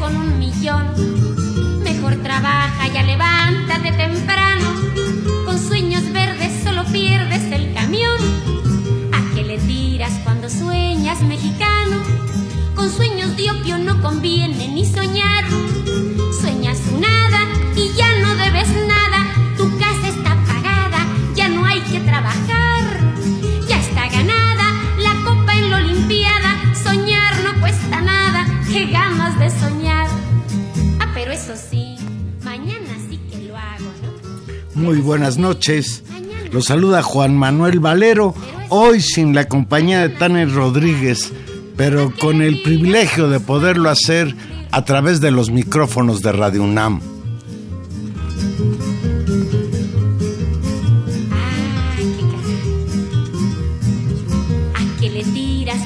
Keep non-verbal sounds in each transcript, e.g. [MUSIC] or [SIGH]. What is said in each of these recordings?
Con un millón. Mejor trabaja, ya levántate temprano. Con sueños verdes solo pierdes el camión. ¿A qué le tiras cuando sueñas mexicano? Con sueños de opio no conviene ni soñar. Muy buenas noches. Los saluda Juan Manuel Valero, hoy sin la compañía de Tania Rodríguez, pero con el privilegio de poderlo hacer a través de los micrófonos de Radio UNAM. Ay, qué caray. ¿A qué le tiras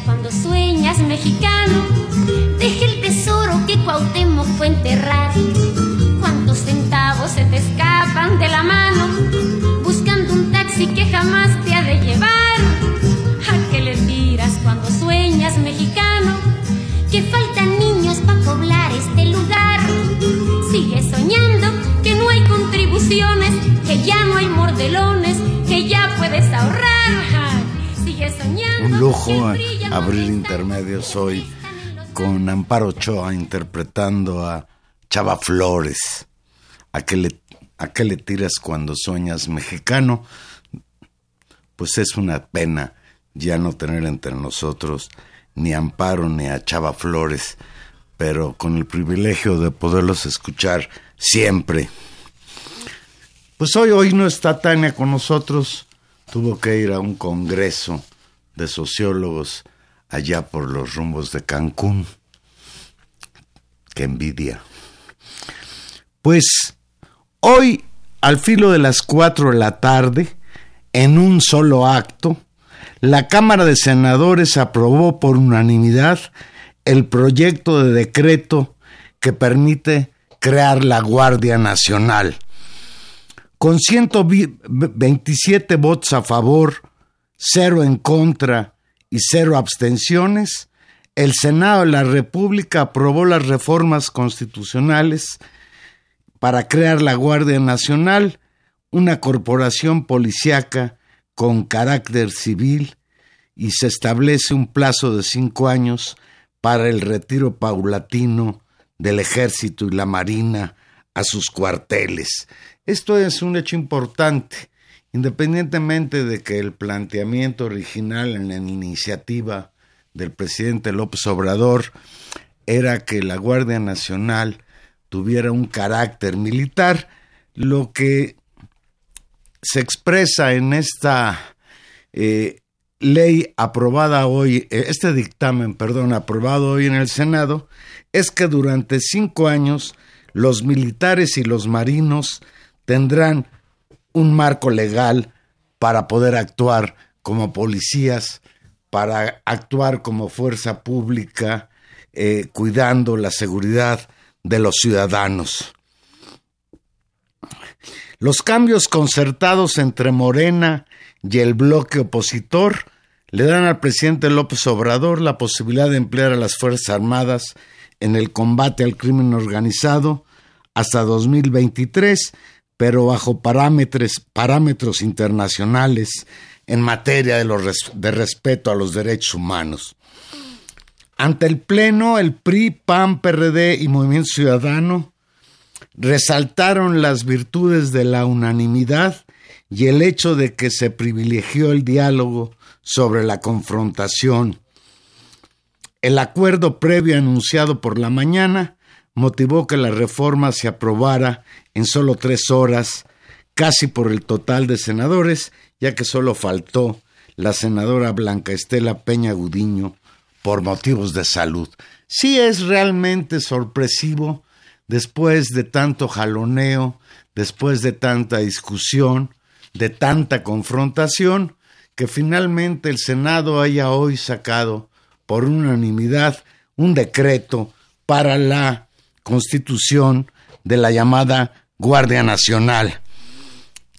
abrir intermedios hoy con Amparo Ochoa interpretando a Chava Flores. ¿A qué le, a qué le tiras cuando sueñas mexicano? Pues es una pena ya no tener entre nosotros ni Amparo ni a Chava Flores, pero con el privilegio de poderlos escuchar siempre. Pues hoy, hoy no está Tania con nosotros, tuvo que ir a un congreso de sociólogos allá por los rumbos de Cancún. Qué envidia. Pues hoy, al filo de las cuatro de la tarde, en un solo acto, la Cámara de Senadores aprobó por unanimidad el proyecto de decreto que permite crear la Guardia Nacional. Con 127 votos a favor, cero en contra y cero abstenciones, el Senado de la República aprobó las reformas constitucionales para crear la Guardia Nacional, una corporación policíaca con carácter civil, y se establece un plazo de cinco años para el retiro paulatino del ejército y la marina a sus cuarteles. Esto es un hecho importante, independientemente de que el planteamiento original en la iniciativa del presidente López Obrador era que la Guardia Nacional tuviera un carácter militar, lo que se expresa en esta eh, ley aprobada hoy, eh, este dictamen, perdón, aprobado hoy en el Senado, es que durante cinco años los militares y los marinos tendrán un marco legal para poder actuar como policías, para actuar como fuerza pública, eh, cuidando la seguridad de los ciudadanos. Los cambios concertados entre Morena y el bloque opositor le dan al presidente López Obrador la posibilidad de emplear a las Fuerzas Armadas en el combate al crimen organizado hasta 2023, pero bajo parámetros, parámetros internacionales en materia de, los de respeto a los derechos humanos. Ante el Pleno, el PRI, PAN, PRD y Movimiento Ciudadano resaltaron las virtudes de la unanimidad y el hecho de que se privilegió el diálogo sobre la confrontación. El acuerdo previo anunciado por la mañana motivó que la reforma se aprobara en solo tres horas, casi por el total de senadores, ya que solo faltó la senadora Blanca Estela Peña Gudiño por motivos de salud. Sí es realmente sorpresivo, después de tanto jaloneo, después de tanta discusión, de tanta confrontación, que finalmente el Senado haya hoy sacado por unanimidad un decreto para la constitución de la llamada Guardia Nacional.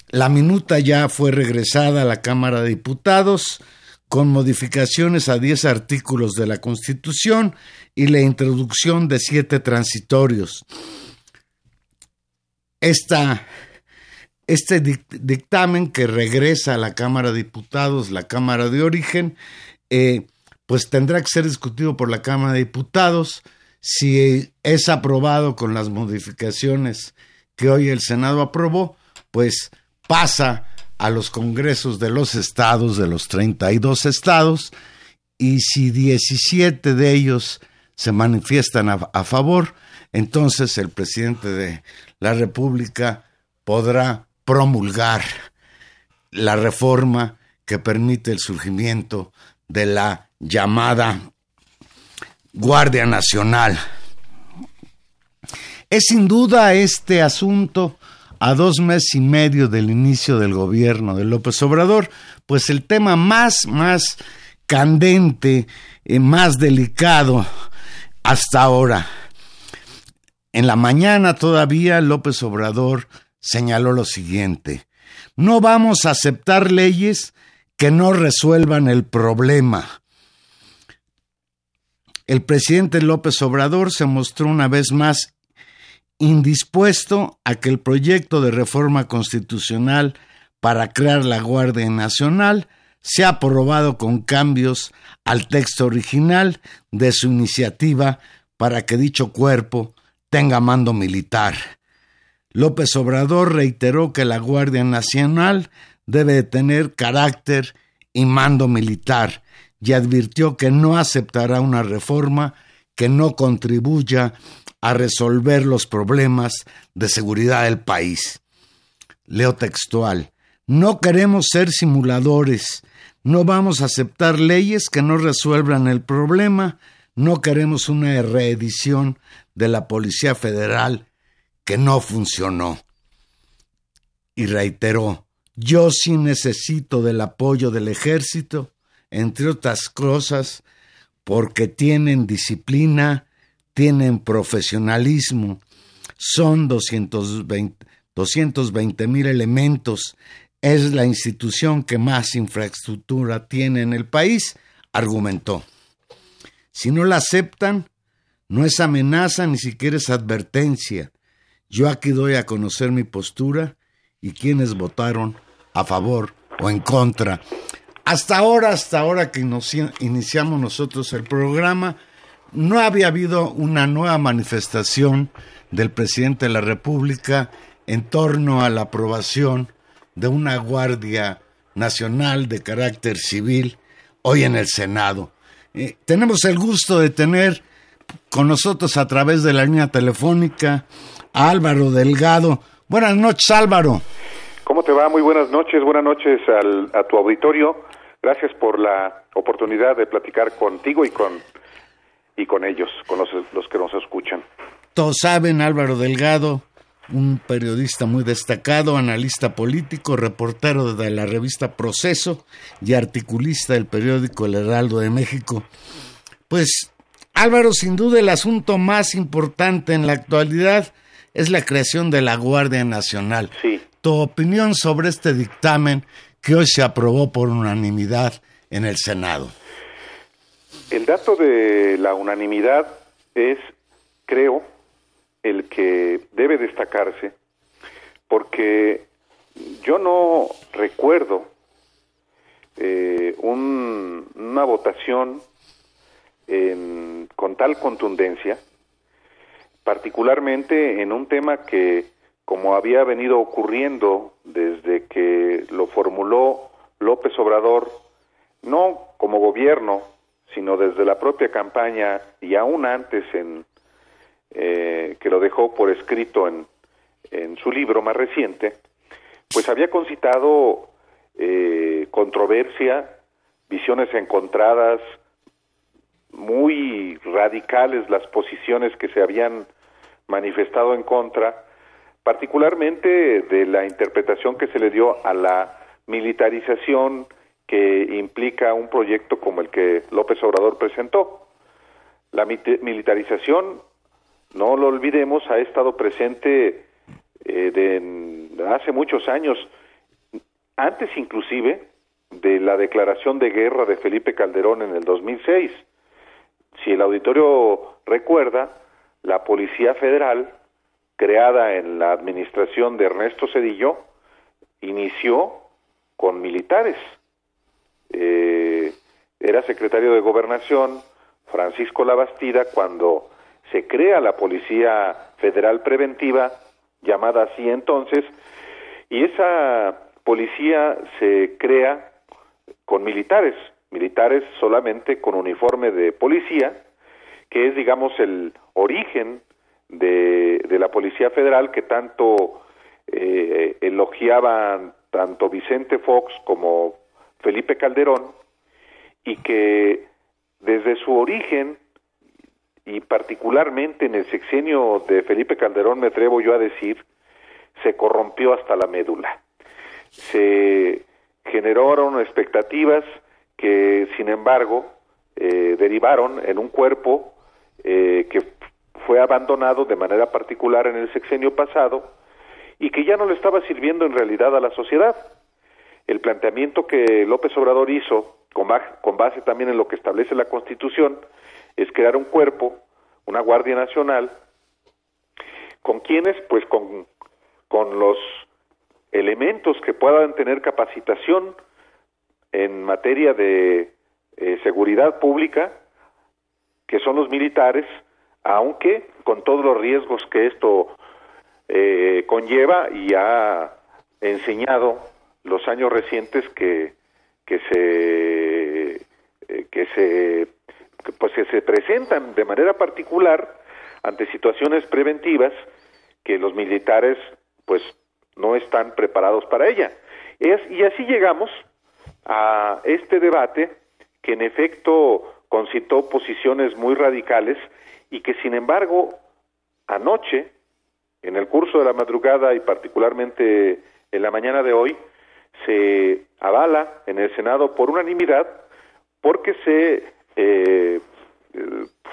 La minuta ya fue regresada a la Cámara de Diputados con modificaciones a 10 artículos de la Constitución y la introducción de siete transitorios. Esta, este dictamen que regresa a la Cámara de Diputados, la Cámara de Origen, eh, pues tendrá que ser discutido por la Cámara de Diputados. Si es aprobado con las modificaciones que hoy el Senado aprobó, pues pasa a los congresos de los estados, de los 32 estados, y si 17 de ellos se manifiestan a, a, favor, entonces el presidente de la República podrá promulgar la reforma que permite el surgimiento de la llamada Guardia Nacional. Es sin duda este asunto a dos meses y medio del inicio del gobierno de López Obrador, pues el tema más, más candente, eh, más delicado hasta ahora. En la mañana todavía López Obrador señaló lo siguiente, no vamos a aceptar leyes que no resuelvan el problema. El presidente López Obrador se mostró una vez más indispuesto a que el proyecto de reforma constitucional para crear la Guardia Nacional sea aprobado con cambios al texto original de su iniciativa para que dicho cuerpo tenga mando militar. López Obrador reiteró que la Guardia Nacional debe tener carácter y mando militar y advirtió que no aceptará una reforma que no contribuya a resolver los problemas de seguridad del país. Leo textual. No queremos ser simuladores, no vamos a aceptar leyes que no resuelvan el problema, no queremos una reedición de la Policía Federal que no funcionó. Y reiteró, yo sí necesito del apoyo del ejército, entre otras cosas, porque tienen disciplina, tienen profesionalismo, son 220 mil elementos, es la institución que más infraestructura tiene en el país, argumentó. Si no la aceptan, no es amenaza ni siquiera es advertencia. Yo aquí doy a conocer mi postura y quienes votaron a favor o en contra. Hasta ahora, hasta ahora que iniciamos nosotros el programa, no había habido una nueva manifestación del presidente de la República en torno a la aprobación de una Guardia Nacional de carácter civil hoy en el Senado. Eh, tenemos el gusto de tener con nosotros a través de la línea telefónica a Álvaro Delgado. Buenas noches, Álvaro. ¿Cómo te va? Muy buenas noches. Buenas noches a tu auditorio. Gracias por la oportunidad de platicar contigo y con y con ellos, con los, que nos escuchan. Todos saben, Álvaro Delgado, un periodista muy destacado, analista político, reportero de la revista Proceso y articulista del periódico El Heraldo de México. Pues, Álvaro, sin duda el asunto más importante en la actualidad es la creación de la Guardia Nacional. Sí. Tu opinión sobre este dictamen que hoy se aprobó por unanimidad en el Senado. El dato de la unanimidad es, creo, el que debe destacarse, porque yo no recuerdo eh, una votación con tal contundencia, particularmente en un tema que, como había venido ocurriendo desde que lo formuló López Obrador, no como gobierno, sino desde la propia campaña y aún antes en eh, que lo dejó por escrito en, en su libro más reciente, pues había concitado eh, controversia, visiones encontradas, muy radicales las posiciones que se habían manifestado en contra, particularmente de la interpretación que se le dio a la militarización que implica un proyecto como el que López Obrador presentó. La militarización, no lo olvidemos, ha estado presente eh, hace muchos años, antes inclusive de la declaración de guerra de Felipe Calderón en el 2006. Si el auditorio recuerda, la Policía Federal, creada en la administración de Ernesto Cedillo, inició con militares. Eh, era secretario de Gobernación Francisco Labastida cuando se crea la Policía Federal Preventiva, llamada así entonces, y esa policía se crea con militares, militares solamente con uniforme de policía, que es, digamos, el origen de, la Policía Federal que tanto eh, elogiaban tanto Vicente Fox como Felipe Calderón, y que desde su origen y particularmente en el sexenio de Felipe Calderón, me atrevo yo a decir, se corrompió hasta la médula. Se generaron expectativas que, sin embargo, eh, derivaron en un cuerpo eh, que fue abandonado de manera particular en el sexenio pasado y que ya no le estaba sirviendo en realidad a la sociedad. El planteamiento que López Obrador hizo, con, base también en lo que establece la Constitución, es crear un cuerpo, una Guardia Nacional, con quienes, pues con, con los elementos que puedan tener capacitación en materia de eh, seguridad pública, que son los militares, aunque con todos los riesgos que esto eh, conlleva y ha enseñado los años recientes que, que se eh, que se pues que se presentan de manera particular ante situaciones preventivas que los militares pues no están preparados para ella. Es, y así llegamos a este debate que en efecto concitó posiciones muy radicales y que sin embargo anoche, en el curso de la madrugada y particularmente en la mañana de hoy, se avala en el Senado por unanimidad porque se eh,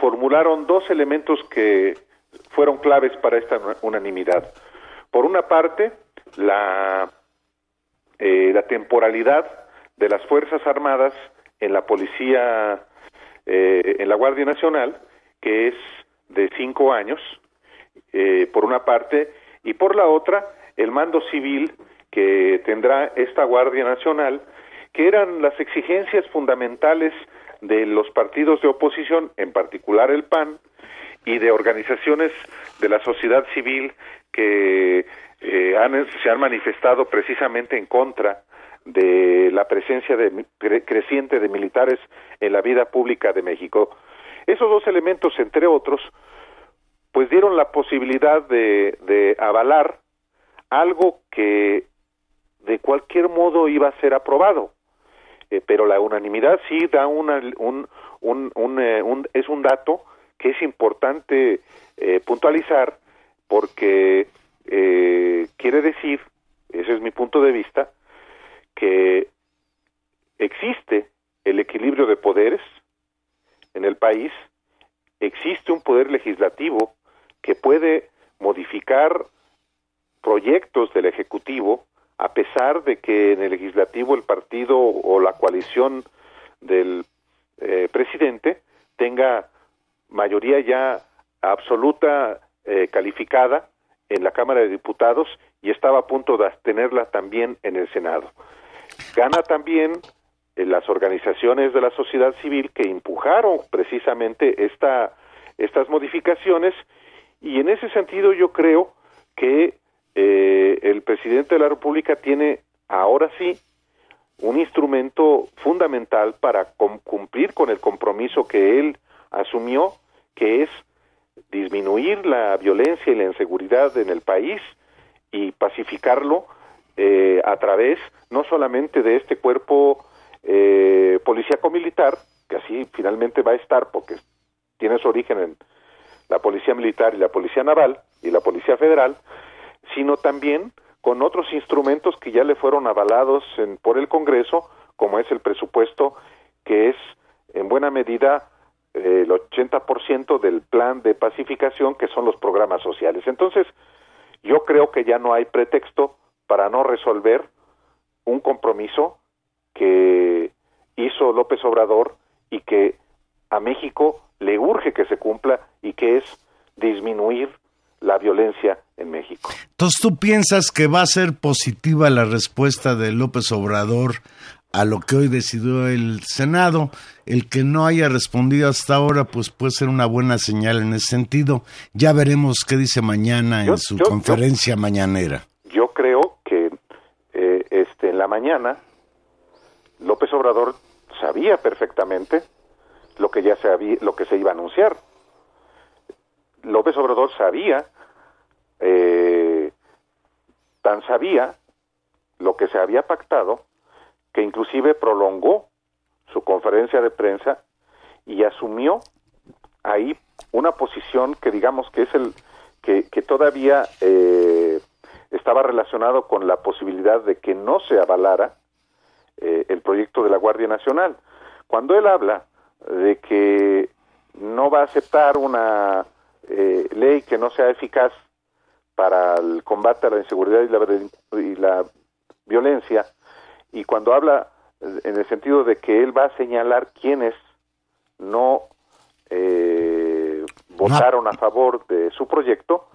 formularon dos elementos que fueron claves para esta unanimidad. Por una parte, la, eh, temporalidad de las Fuerzas Armadas en la Policía, eh, en la Guardia Nacional, que es de cinco años, eh, por una parte, y por la otra, el mando civil que tendrá esta Guardia Nacional, que eran las exigencias fundamentales de los partidos de oposición, en particular el PAN, y de organizaciones de la sociedad civil que eh, se han manifestado precisamente en contra de la presencia de, creciente de militares en la vida pública de México. Esos dos elementos, entre otros, pues dieron la posibilidad de, de avalar algo que de cualquier modo iba a ser aprobado. Eh, pero la unanimidad sí da una, un, un, un, eh, es un dato que es importante eh, puntualizar porque quiere decir, ese es mi punto de vista, que existe el equilibrio de poderes en el país, existe un poder legislativo que puede modificar proyectos del Ejecutivo a pesar de que en el legislativo el partido o la coalición del eh, presidente tenga mayoría ya absoluta eh, calificada en la Cámara de Diputados y estaba a punto de tenerla también en el Senado. Gana también las organizaciones de la sociedad civil que empujaron precisamente esta, estas modificaciones. Y en ese sentido yo creo que eh, el presidente de la República tiene ahora sí un instrumento fundamental para cumplir con el compromiso que él asumió, que es disminuir la violencia y la inseguridad en el país y pacificarlo eh, a través no solamente de este cuerpo eh, policíaco militar, que así finalmente va a estar porque tiene su origen en la policía militar y la policía naval y la policía federal, sino también con otros instrumentos que ya le fueron avalados por el Congreso, como es el presupuesto, que es en buena medida el 80% del plan de pacificación, que son los programas sociales. Entonces, yo creo que ya no hay pretexto para no resolver un compromiso que hizo López Obrador y que a México le urge que se cumpla y que es disminuir la violencia en México. Entonces, ¿tú piensas que va a ser positiva la respuesta de López Obrador a lo que hoy decidió el Senado? El que no haya respondido hasta ahora, pues puede ser una buena señal en ese sentido. Ya veremos qué dice mañana en su conferencia mañanera. Yo creo que eh, este, en la mañana López Obrador sabía perfectamente lo que ya se había, lo que se iba a anunciar. López Obrador sabía, eh, tan sabía lo que se había pactado, que inclusive prolongó su conferencia de prensa y asumió ahí una posición que digamos que es el que, que todavía eh, estaba relacionado con la posibilidad de que no se avalara eh, el proyecto de la Guardia Nacional. Cuando él habla de que no va a aceptar una eh, ley que no sea eficaz para el combate a la inseguridad y la, violencia, y cuando habla en el sentido de que él va a señalar quienes no eh, votaron a favor de su proyecto,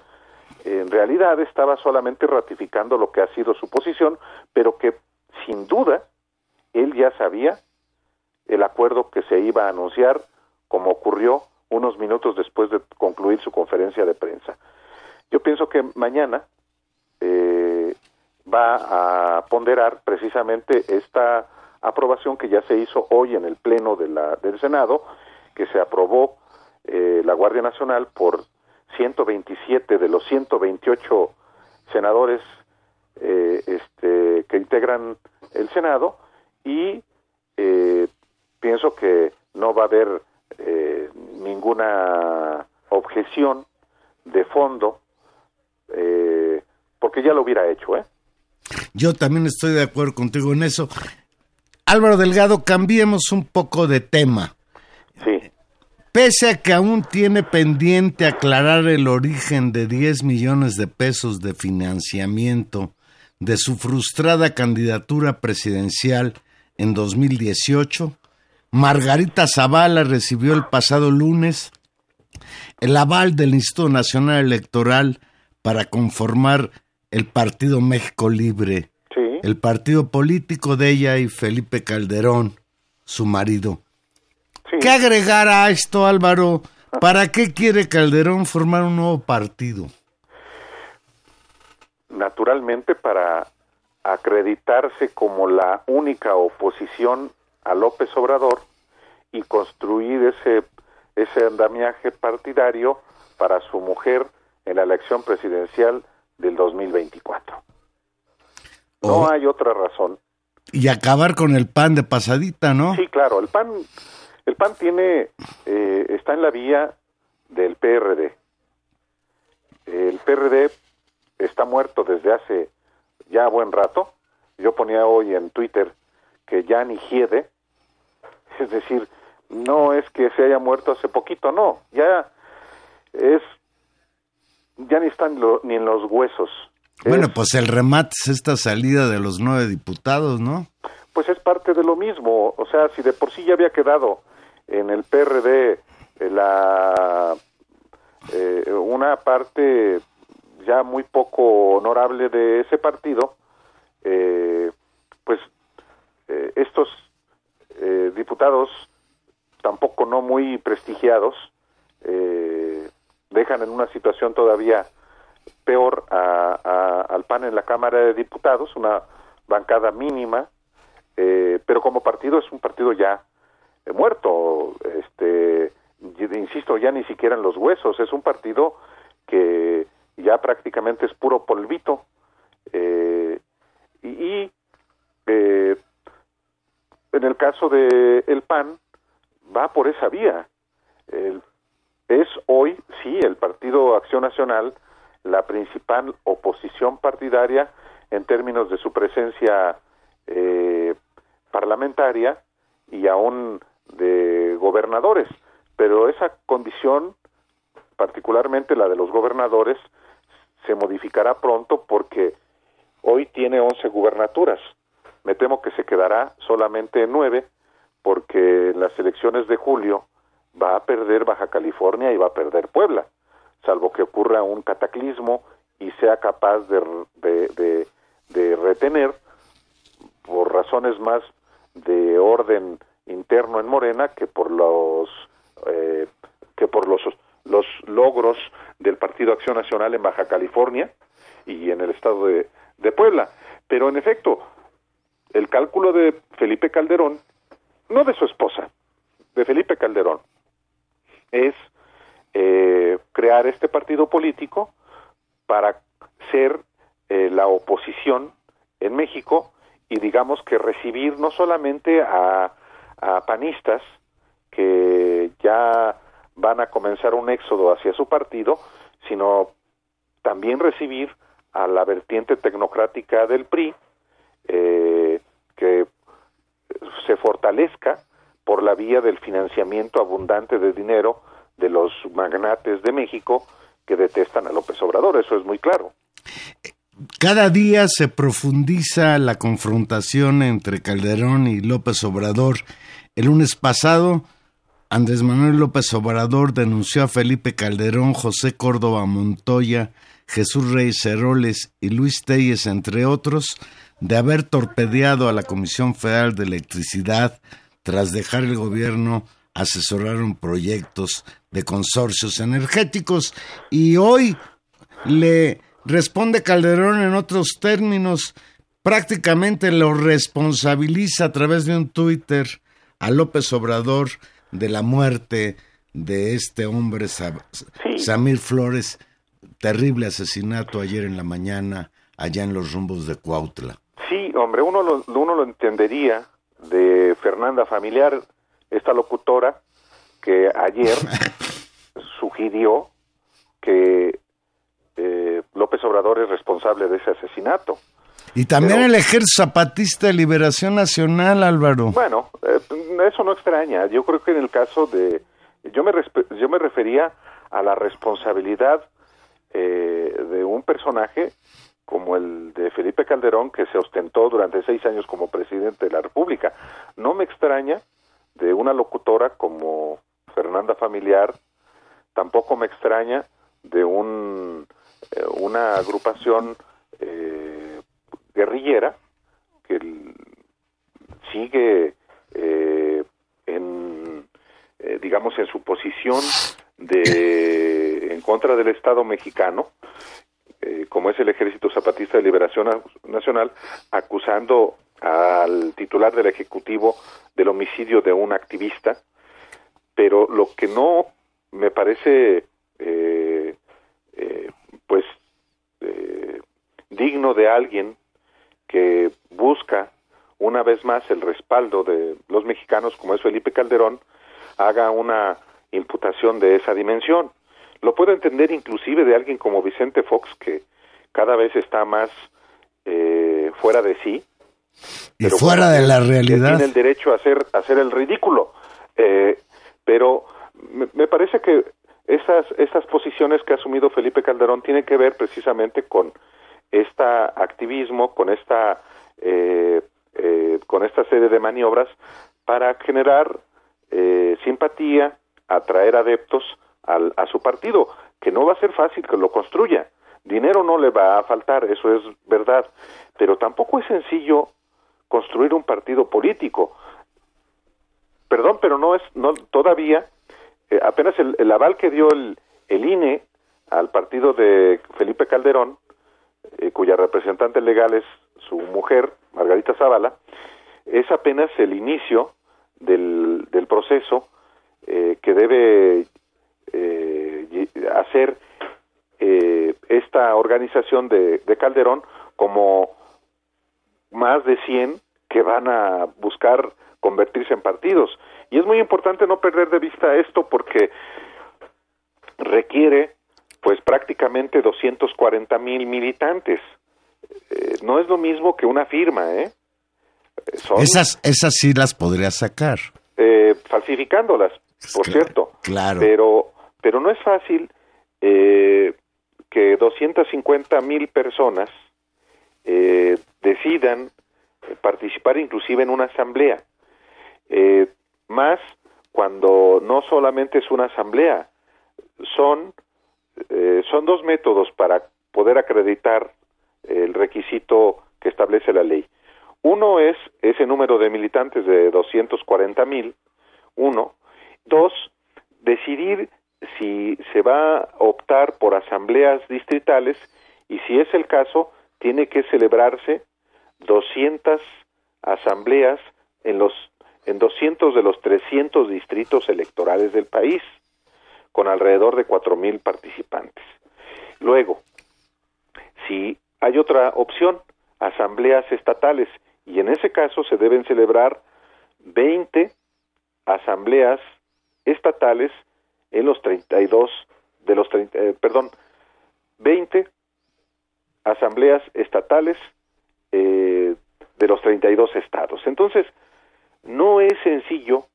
en realidad estaba solamente ratificando lo que ha sido su posición, pero que sin duda él ya sabía el acuerdo que se iba a anunciar, como ocurrió unos minutos después de concluir su conferencia de prensa. Yo pienso que mañana eh, va a ponderar precisamente esta aprobación que ya se hizo hoy en el Pleno de la, del Senado, que se aprobó eh, la Guardia Nacional por 127 de los 128 senadores eh, este, que integran el Senado y eh, pienso que no va a haber eh, ninguna objeción de fondo eh, porque ya lo hubiera hecho, ¿eh? Yo también estoy de acuerdo contigo en eso. Álvaro Delgado, cambiemos un poco de tema. Sí. Pese a que aún tiene pendiente aclarar el origen de 10 millones de pesos de financiamiento de su frustrada candidatura presidencial en 2018, Margarita Zavala recibió el pasado lunes el aval del Instituto Nacional Electoral para conformar el Partido México Libre, el partido político de ella y Felipe Calderón, su marido. ¿Qué agregar a esto, Álvaro? ¿Para qué quiere Calderón formar un nuevo partido? Naturalmente para acreditarse como la única oposición a López Obrador y construir ese, ese andamiaje partidario para su mujer en la elección presidencial del 2024. No hay otra razón. Y acabar con el PAN de pasadita, ¿no? Sí, claro, el PAN, el PAN tiene, eh, está en la vía del PRD. El PRD está muerto desde hace ya buen rato. Yo ponía hoy en Twitter que ya ni hiede, es decir, no es que se haya muerto hace poquito, no, ya es, ya ni están ni en los huesos. Bueno, pues el remate es esta salida de los nueve diputados, ¿no? Pues es parte de lo mismo, o sea, si de por sí ya había quedado en el PRD eh, la eh, una parte ya muy poco honorable de ese partido, eh, pues eh, estos eh, diputados tampoco no muy prestigiados eh, dejan en una situación todavía peor al PAN en la Cámara de Diputados, una bancada mínima, pero como partido es un partido ya muerto, este, insisto, ya ni siquiera en los huesos, es un partido que ya prácticamente es puro polvito, y, en el caso de el PAN va por esa vía. es hoy, sí, el Partido Acción Nacional la principal oposición partidaria en términos de su presencia eh, parlamentaria y aún de gobernadores. Pero esa condición, particularmente la de los gobernadores, se modificará pronto porque hoy tiene 11 gubernaturas. Me temo que se quedará solamente en nueve porque en las elecciones de julio va a perder Baja California y va a perder Puebla, salvo que ocurra un cataclismo y sea capaz de, de, de, retener por razones más de orden interno en Morena que por los eh, que por los los logros del Partido Acción Nacional en Baja California y en el estado de, Puebla. Pero en efecto, el cálculo de Felipe Calderón, no de su esposa, de Felipe Calderón, es eh, crear este partido político para ser eh, la oposición en México y digamos que recibir no solamente a, a panistas que ya van a comenzar un éxodo hacia su partido, sino también recibir a la vertiente tecnocrática del PRI, eh, que se fortalezca por la vía del financiamiento abundante de dinero de los magnates de México que detestan a López Obrador, eso es muy claro. Cada día se profundiza la confrontación entre Calderón y López Obrador. El lunes pasado, Andrés Manuel López Obrador denunció a Felipe Calderón, José Córdoba Montoya, Jesús Reyes Ceroles y Luis Telles, entre otros, de haber torpedeado a la Comisión Federal de Electricidad tras dejar el gobierno asesoraron proyectos de consorcios energéticos. Y hoy le responde Calderón en otros términos, prácticamente lo responsabiliza a través de un Twitter a López Obrador de la muerte de este hombre Samir Flores, terrible asesinato ayer en la mañana allá en los rumbos de Cuautla. Sí, hombre, uno lo, uno lo entendería de Fernanda Familiar, esta locutora que ayer [LAUGHS] sugirió que eh, López Obrador es responsable de ese asesinato. Y también el Ejército Zapatista de Liberación Nacional, Álvaro. Bueno, eh, eso no extraña. Yo creo que en el caso de... Yo me, yo me refería a la responsabilidad eh, de un personaje como el de Felipe Calderón, que se ostentó durante seis años como presidente de la República. No me extraña de una locutora como Fernanda Familiar, tampoco me extraña de un, eh, una agrupación guerrillera que sigue eh, en, digamos, en su posición de en contra del Estado mexicano eh, como es el Ejército Zapatista de Liberación Nacional, acusando al titular del Ejecutivo del homicidio de un activista, pero lo que no me parece eh, eh, pues digno de alguien que busca una vez más el respaldo de los mexicanos como es Felipe Calderón haga una imputación de esa dimensión lo puedo entender inclusive de alguien como Vicente Fox, que cada vez está más eh, fuera de sí. Y fuera de la realidad. Tiene el derecho a hacer, a hacer el ridículo. Eh, pero me, parece que esas, esas posiciones que ha asumido Felipe Calderón tienen que ver precisamente con este activismo, con esta, eh, con esta serie de maniobras para generar simpatía, atraer adeptos a su partido, que no va a ser fácil que lo construya. Dinero no le va a faltar, eso es verdad, pero tampoco es sencillo construir un partido político. perdón, pero no es, no, todavía, eh, apenas el, aval que dio el, el INE al partido de Felipe Calderón, eh, cuya representante legal es su mujer, Margarita Zavala, es apenas el inicio del, del proceso eh, que debe eh, hacer eh, esta organización de, de, Calderón como más de 100 que van a buscar convertirse en partidos. Y es muy importante no perder de vista esto porque requiere pues prácticamente 240 mil militantes. Eh, no es lo mismo que una firma, ¿eh? esas, esas sí las podría sacar. Eh, falsificándolas, por cierto. Claro. Pero, pero no es fácil eh, que 250 mil personas eh, decidan participar inclusive en una asamblea. Eh, más cuando no solamente es una asamblea, son, eh, son dos métodos para poder acreditar el requisito que establece la ley. Uno es ese número de militantes de 240 mil, uno. Dos, decidir si se va a optar por asambleas distritales y si es el caso, tiene que celebrarse 200 asambleas en los en 200 de los 300 distritos electorales del país, con alrededor de 4.000 participantes. Luego, si hay otra opción, asambleas estatales, y en ese caso se deben celebrar 20 asambleas estatales en los 32 de los 30, eh, perdón, 20 asambleas estatales eh, de los 32 estados. Entonces, no es sencillo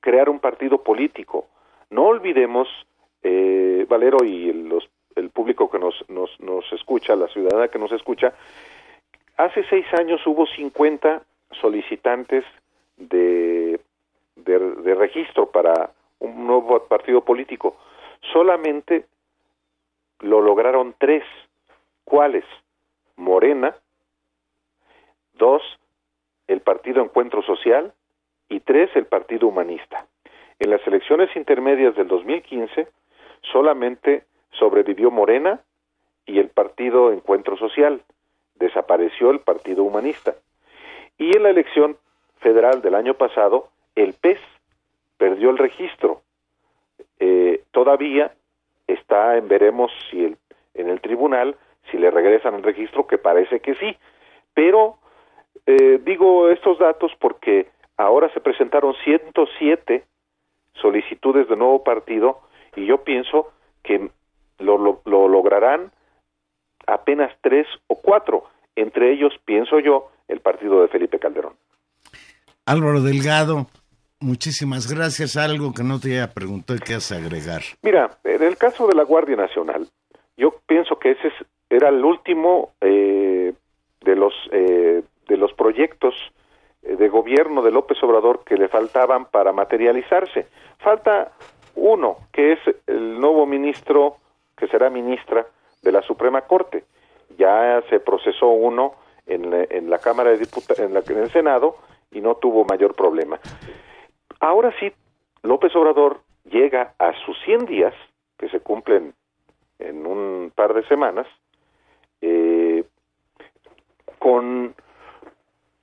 crear un partido político. No olvidemos, eh, Valero y el, los, el público que nos, nos, nos escucha, la ciudadana que nos escucha, hace seis años hubo 50 solicitantes de, de, de registro para un nuevo partido político. Solamente lo lograron tres. ¿Cuáles? Morena, dos, el Partido Encuentro Social y tres, el Partido Humanista. En las elecciones intermedias del 2015 solamente sobrevivió Morena y el Partido Encuentro Social. Desapareció el Partido Humanista. Y en la elección federal del año pasado, el PES perdió el registro. Eh, todavía está en veremos si el, en el tribunal si le regresan el registro, que parece que sí. Pero eh, digo estos datos porque ahora se presentaron 107 solicitudes de nuevo partido y yo pienso que lo, lo, lograrán apenas tres o cuatro, entre ellos, pienso yo, el partido de Felipe Calderón. Álvaro Delgado, muchísimas gracias. Algo que no te haya preguntado y que has agregar. Mira, en el caso de la Guardia Nacional, yo pienso que ese era el último eh, de los eh, de los proyectos de gobierno de López Obrador que le faltaban para materializarse. Falta uno, que es el nuevo ministro, que será ministra de la Suprema Corte. Ya se procesó uno en la, en la Cámara de Diputados, en, en el Senado, y no tuvo mayor problema. Ahora sí, López Obrador llega a sus 100 días, que se cumplen en un par de semanas, eh, con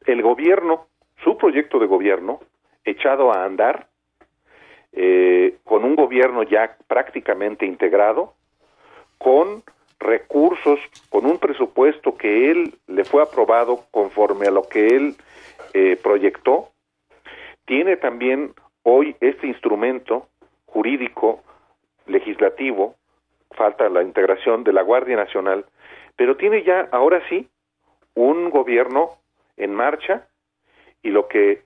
el gobierno, su proyecto de gobierno, echado a andar, eh, con un gobierno ya prácticamente integrado, con recursos, con un presupuesto que él le fue aprobado conforme a lo que él eh, proyectó, tiene también hoy este instrumento jurídico, legislativo, falta la integración de la Guardia Nacional, pero tiene ya, ahora sí, un gobierno en marcha y lo que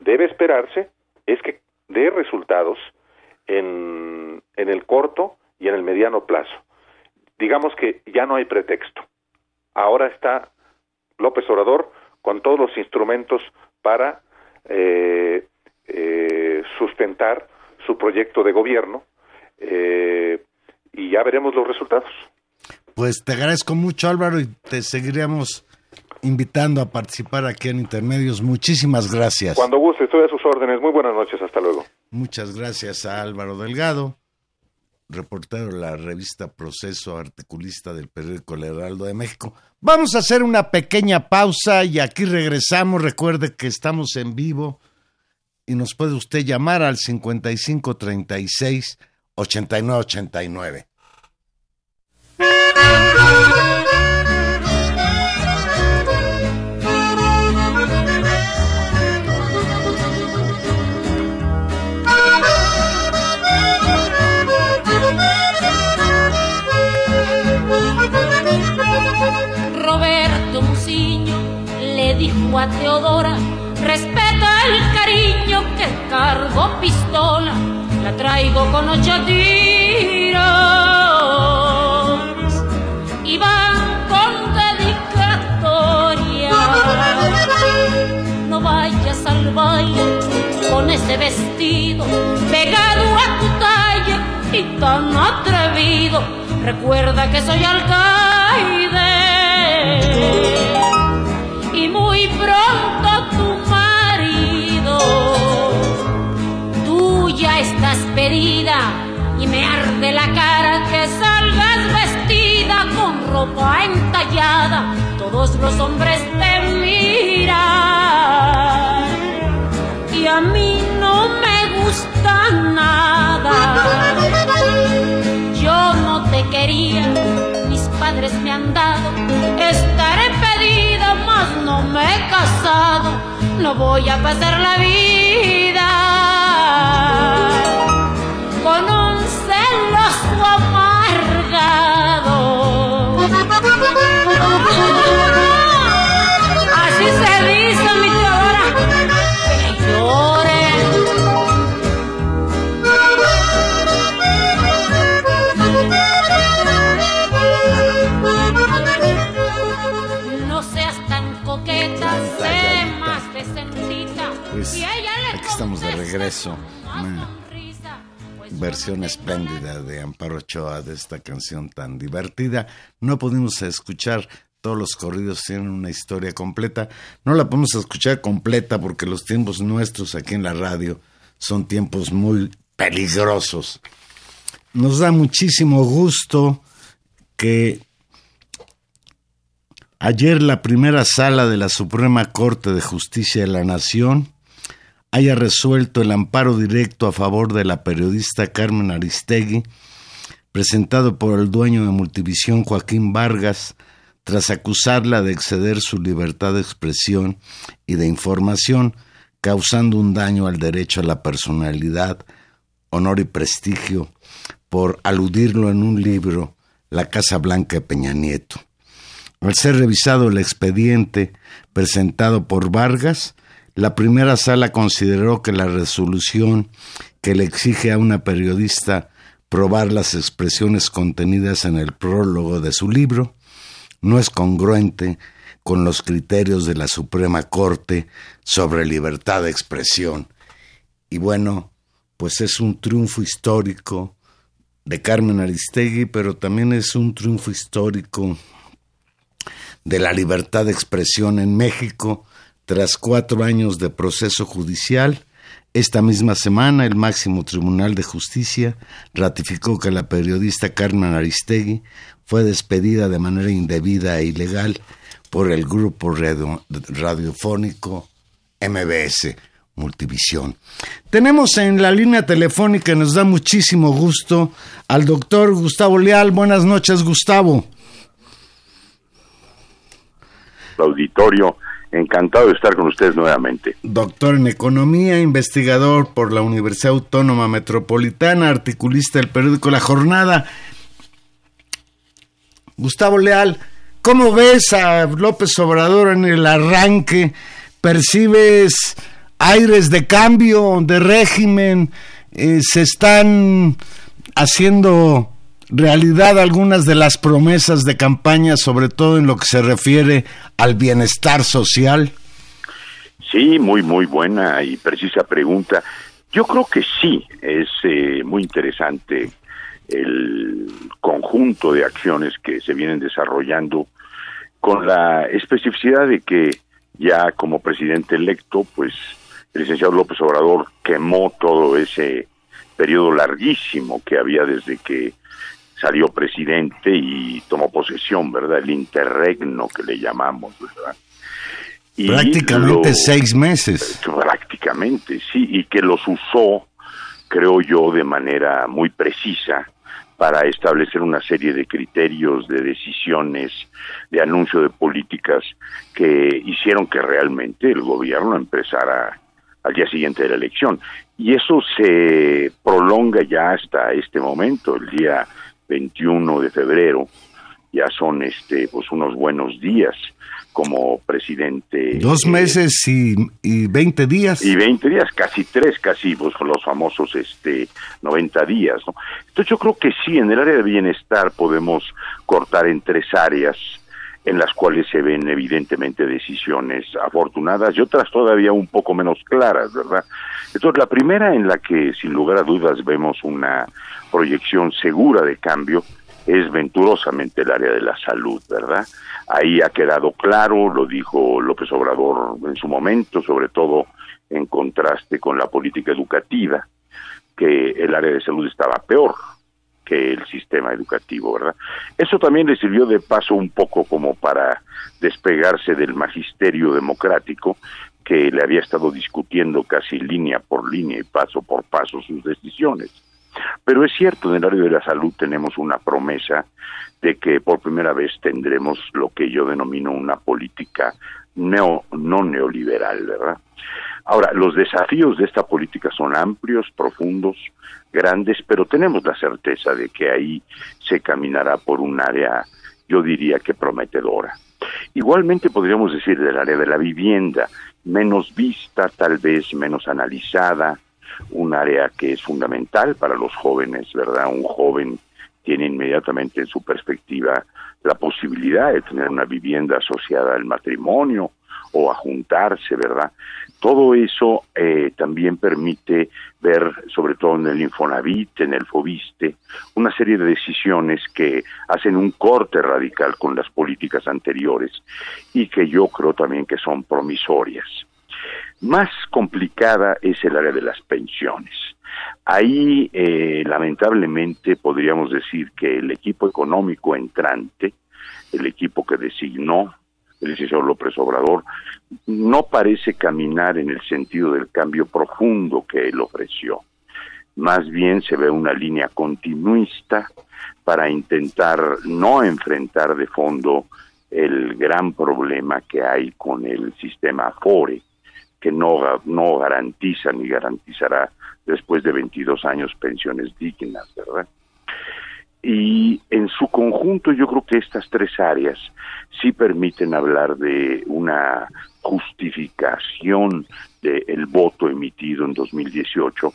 debe esperarse es que dé resultados en, en el corto y en el mediano plazo. Digamos que ya no hay pretexto. Ahora está López Obrador con todos los instrumentos para eh, eh, sustentar su proyecto de gobierno eh, y ya veremos los resultados. Pues te agradezco mucho Álvaro y te seguiremos invitando a participar aquí en Intermedios. Muchísimas gracias. Cuando guste, estoy a sus órdenes. Muy buenas noches, hasta luego. Muchas gracias a Álvaro Delgado, reportero de la revista Proceso, articulista del periódico El Heraldo de México. Vamos a hacer una pequeña pausa y aquí regresamos. Recuerde que estamos en vivo y nos puede usted llamar al 5536 8989. Dijo a Teodora, respeta el cariño que cargo pistola, la traigo con ocho tiros y van con dedicatoria. No vayas al baile con ese vestido pegado a tu talla y tan atrevido. Recuerda que soy alcaide y muy pronto tu marido. Tú ya estás pedida y me arde la cara que salgas vestida con ropa entallada. Todos los hombres te miran y a mí no me gusta nada. Yo no te quería, mis padres me han dado. Estaré pedida, no me he casado. No voy a pasar la vida Pues, aquí estamos de regreso. una pues versión espléndida de Amparo Ochoa de esta canción tan divertida. No pudimos escuchar todos los corridos, tienen una historia completa. No la podemos escuchar completa porque los tiempos nuestros aquí en la radio son tiempos muy peligrosos. Nos da muchísimo gusto que ayer la primera sala de la Suprema Corte de Justicia de la Nación haya resuelto el amparo directo a favor de la periodista Carmen Aristegui, presentado por el dueño de Multivisión Joaquín Vargas, tras acusarla de exceder su libertad de expresión y de información, causando un daño al derecho a la personalidad, honor y prestigio, por aludirlo en un libro, La Casa Blanca de Peña Nieto. Al ser revisado el expediente presentado por Vargas, la primera sala consideró que la resolución que le exige a una periodista probar las expresiones contenidas en el prólogo de su libro no es congruente con los criterios de la Suprema Corte sobre libertad de expresión. Y bueno, pues es un triunfo histórico de Carmen Aristegui, pero también es un triunfo histórico de la libertad de expresión en México tras cuatro años de proceso judicial. Esta misma semana el máximo Tribunal de Justicia ratificó que la periodista Carmen Aristegui fue despedida de manera indebida e ilegal por el grupo radio- radiofónico MBS Multivisión. Tenemos en la línea telefónica, nos da muchísimo gusto, al doctor Gustavo Leal. Buenas noches, Gustavo. auditorio. Encantado de estar con ustedes nuevamente. Doctor en Economía, investigador por la Universidad Autónoma Metropolitana, articulista del periódico La Jornada. Gustavo Leal, ¿cómo ves a López Obrador en el arranque? ¿Percibes aires de cambio, de régimen? Eh, ¿Se están haciendo realidad algunas de las promesas de campaña, sobre todo en lo que se refiere al bienestar social? Sí, muy, muy buena y precisa pregunta. Yo creo que sí, es eh, muy interesante el conjunto de acciones que se vienen desarrollando con la especificidad de que ya como presidente electo, pues el licenciado López Obrador quemó todo ese periodo larguísimo que había desde que salió presidente y tomó posesión, ¿verdad? El interregno que le llamamos, ¿verdad? prácticamente seis meses. Prácticamente, sí, y que los usó, creo yo, de manera muy precisa para establecer una serie de criterios, de decisiones, de anuncio de políticas que hicieron que realmente el gobierno empezara al día siguiente de la elección. Y eso se prolonga ya hasta este momento, el día 21 de febrero, ya son este pues unos buenos días como presidente. Dos meses y, y 20 días. Y 20 días, casi tres, casi pues, los famosos este 90 días. ¿no? Entonces yo creo que sí, en el área de bienestar podemos cortar en tres áreas en las cuales se ven evidentemente decisiones afortunadas y otras todavía un poco menos claras, ¿verdad? Entonces la primera en la que sin lugar a dudas vemos una proyección segura de cambio es venturosamente el área de la salud, ¿verdad? Ahí ha quedado claro, lo dijo López Obrador en su momento, sobre todo en contraste con la política educativa, que el área de salud estaba peor que el sistema educativo, ¿verdad? Eso también le sirvió de paso un poco como para despegarse del magisterio democrático que le había estado discutiendo casi línea por línea y paso por paso sus decisiones. Pero es cierto, en el área de la salud tenemos una promesa de que por primera vez tendremos lo que yo denomino una política neo, no neoliberal, ¿verdad? Ahora, los desafíos de esta política son amplios, profundos, grandes, pero tenemos la certeza de que ahí se caminará por un área, yo diría que prometedora. Igualmente podríamos decir del área de la vivienda, menos vista, tal vez menos analizada, un área que es fundamental para los jóvenes, ¿verdad? Un joven tiene inmediatamente en su perspectiva la posibilidad de tener una vivienda asociada al matrimonio o a juntarse, ¿verdad? Todo eso eh, también permite ver, sobre todo en el Infonavit, en el Fobiste, una serie de decisiones que hacen un corte radical con las políticas anteriores y que yo creo también que son promisorias. Más complicada es el área de las pensiones. Ahí, eh, lamentablemente, podríamos decir que el equipo económico entrante, el equipo que designó el licenciado López Obrador, no parece caminar en el sentido del cambio profundo que él ofreció. Más bien se ve una línea continuista para intentar no enfrentar de fondo el gran problema que hay con el sistema Afore, que no, no garantiza ni garantizará después de 22 años pensiones dignas, ¿verdad? Y en su conjunto yo creo que estas tres áreas sí permiten hablar de una justificación del voto emitido en 2018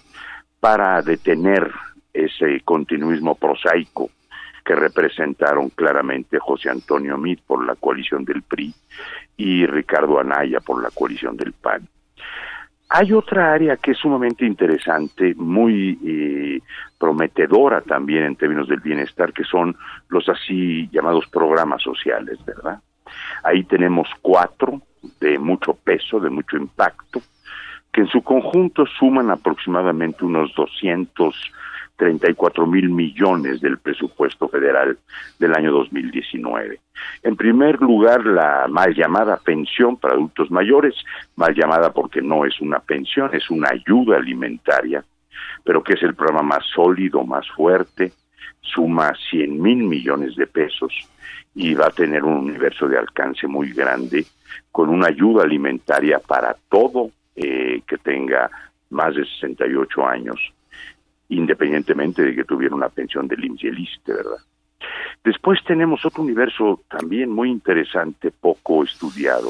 para detener ese continuismo prosaico que representaron claramente José Antonio Mit por la coalición del PRI y Ricardo Anaya por la coalición del PAN. Hay otra área que es sumamente interesante, muy eh, prometedora también en términos del bienestar, que son los así llamados programas sociales, ¿verdad? Ahí tenemos cuatro de mucho peso, de mucho impacto, que en su conjunto suman aproximadamente unos 200 34 mil millones del presupuesto federal del año 2019. En primer lugar, la mal llamada pensión para adultos mayores, mal llamada porque no es una pensión, es una ayuda alimentaria, pero que es el programa más sólido, más fuerte, suma 100 mil millones de pesos y va a tener un universo de alcance muy grande con una ayuda alimentaria para todo eh, que tenga más de 68 años independientemente de que tuviera una pensión del IMSS y ¿verdad? Después tenemos otro universo también muy interesante, poco estudiado,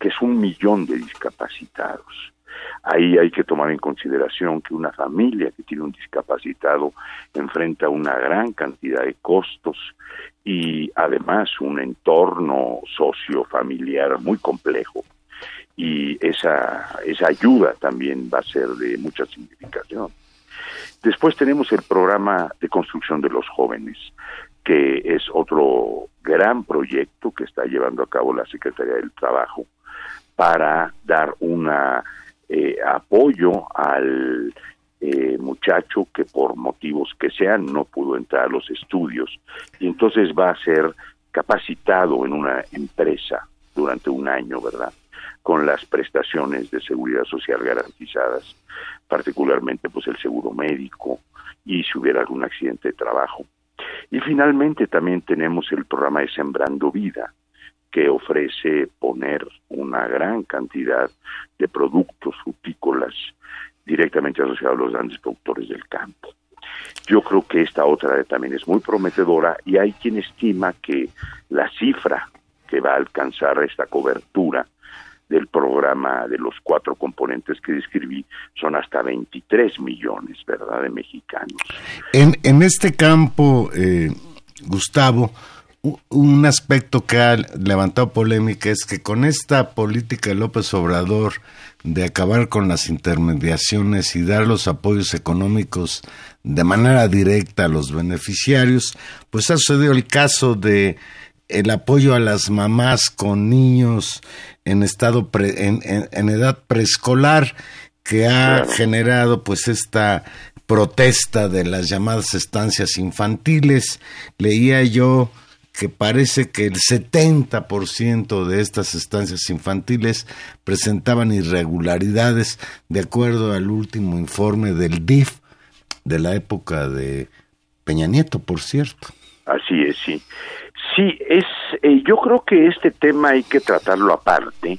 que es un millón de discapacitados. Ahí hay que tomar en consideración que una familia que tiene un discapacitado enfrenta una gran cantidad de costos y además un entorno sociofamiliar muy complejo. Y esa, esa ayuda también va a ser de mucha significación. Después tenemos el programa de construcción de los jóvenes, que es otro gran proyecto que está llevando a cabo la Secretaría del Trabajo para dar una eh, apoyo al eh, muchacho que por motivos que sean no pudo entrar a los estudios y entonces va a ser capacitado en una empresa durante un año, ¿verdad? Con las prestaciones de seguridad social garantizadas, particularmente pues el seguro médico y si hubiera algún accidente de trabajo. Y finalmente también tenemos el programa de Sembrando Vida, que ofrece poner una gran cantidad de productos frutícolas directamente asociados a los grandes productores del campo. Yo creo que esta otra también es muy prometedora y hay quien estima que la cifra que va a alcanzar esta cobertura del programa de los cuatro componentes que describí son hasta 23 millones, ¿verdad?, de mexicanos. En, en este campo, eh, Gustavo, un aspecto que ha levantado polémica es que con esta política de López Obrador de acabar con las intermediaciones y dar los apoyos económicos de manera directa a los beneficiarios, pues ha sucedido el caso de el apoyo a las mamás con niños en estado en, en, edad preescolar que ha generado pues esta protesta de las llamadas estancias infantiles. Leía yo que parece que el 70% de estas estancias infantiles presentaban irregularidades de acuerdo al último informe del DIF de la época de Peña Nieto, por cierto. Así es, sí. Sí, es, eh, yo creo que este tema hay que tratarlo aparte,